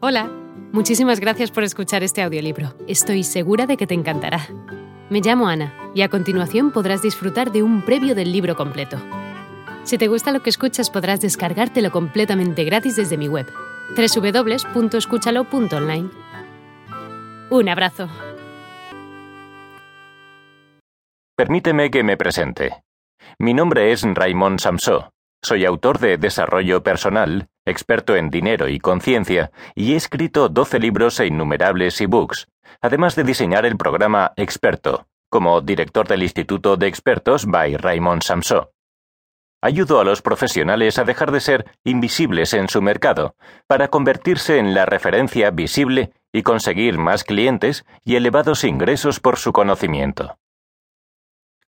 Hola, muchísimas gracias por escuchar este audiolibro. Estoy segura de que te encantará. Me llamo Ana y a continuación podrás disfrutar de un previo del libro completo. Si te gusta lo que escuchas podrás descargártelo completamente gratis desde mi web, www.escúchalo.online. Un abrazo. Permíteme que me presente. Mi nombre es Raymond Samsó. Soy autor de Desarrollo Personal, experto en dinero y conciencia, y he escrito 12 libros e innumerables e-books, además de diseñar el programa Experto, como director del Instituto de Expertos by Raymond Samsó. Ayudo a los profesionales a dejar de ser invisibles en su mercado, para convertirse en la referencia visible y conseguir más clientes y elevados ingresos por su conocimiento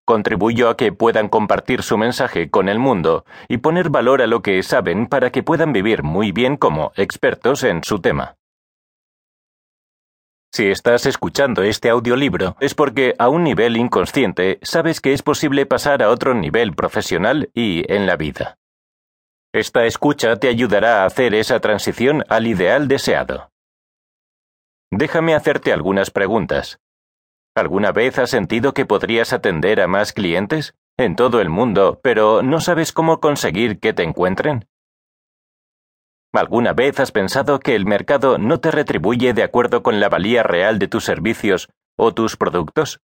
contribuyo a que puedan compartir su mensaje con el mundo y poner valor a lo que saben para que puedan vivir muy bien como expertos en su tema. Si estás escuchando este audiolibro es porque a un nivel inconsciente sabes que es posible pasar a otro nivel profesional y en la vida. Esta escucha te ayudará a hacer esa transición al ideal deseado. Déjame hacerte algunas preguntas. ¿Alguna vez has sentido que podrías atender a más clientes? En todo el mundo, pero no sabes cómo conseguir que te encuentren? ¿Alguna vez has pensado que el mercado no te retribuye de acuerdo con la valía real de tus servicios o tus productos?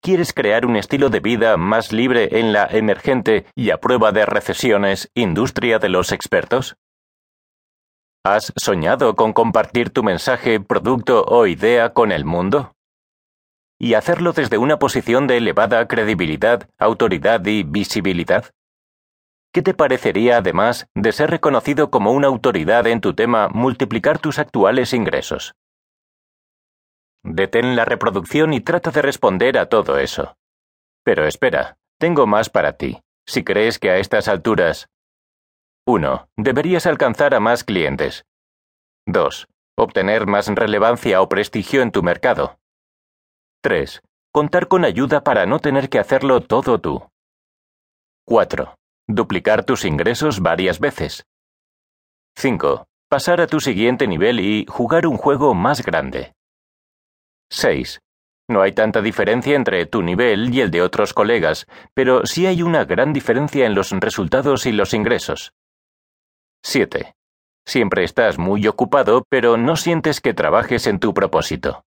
¿Quieres crear un estilo de vida más libre en la emergente y a prueba de recesiones industria de los expertos? ¿Has soñado con compartir tu mensaje, producto o idea con el mundo? Y hacerlo desde una posición de elevada credibilidad, autoridad y visibilidad? ¿Qué te parecería, además, de ser reconocido como una autoridad en tu tema, multiplicar tus actuales ingresos? Detén la reproducción y trata de responder a todo eso. Pero espera, tengo más para ti, si crees que a estas alturas... 1. Deberías alcanzar a más clientes. 2. Obtener más relevancia o prestigio en tu mercado. 3. Contar con ayuda para no tener que hacerlo todo tú. 4. Duplicar tus ingresos varias veces. 5. Pasar a tu siguiente nivel y jugar un juego más grande. 6. No hay tanta diferencia entre tu nivel y el de otros colegas, pero sí hay una gran diferencia en los resultados y los ingresos. 7. Siempre estás muy ocupado, pero no sientes que trabajes en tu propósito.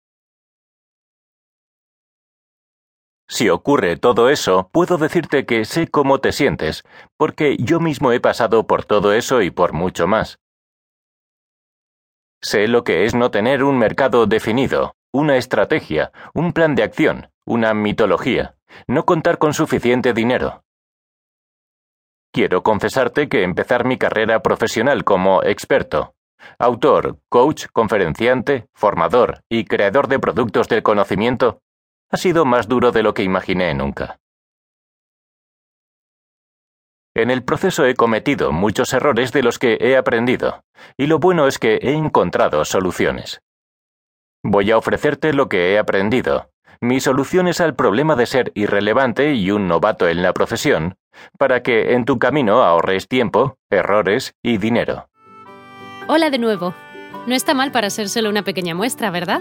Si ocurre todo eso, puedo decirte que sé cómo te sientes, porque yo mismo he pasado por todo eso y por mucho más. Sé lo que es no tener un mercado definido, una estrategia, un plan de acción, una mitología, no contar con suficiente dinero. Quiero confesarte que empezar mi carrera profesional como experto, autor, coach, conferenciante, formador y creador de productos del conocimiento ha sido más duro de lo que imaginé nunca. En el proceso he cometido muchos errores de los que he aprendido, y lo bueno es que he encontrado soluciones. Voy a ofrecerte lo que he aprendido, mis soluciones al problema de ser irrelevante y un novato en la profesión, para que en tu camino ahorres tiempo, errores y dinero. Hola de nuevo. No está mal para ser solo una pequeña muestra, ¿verdad?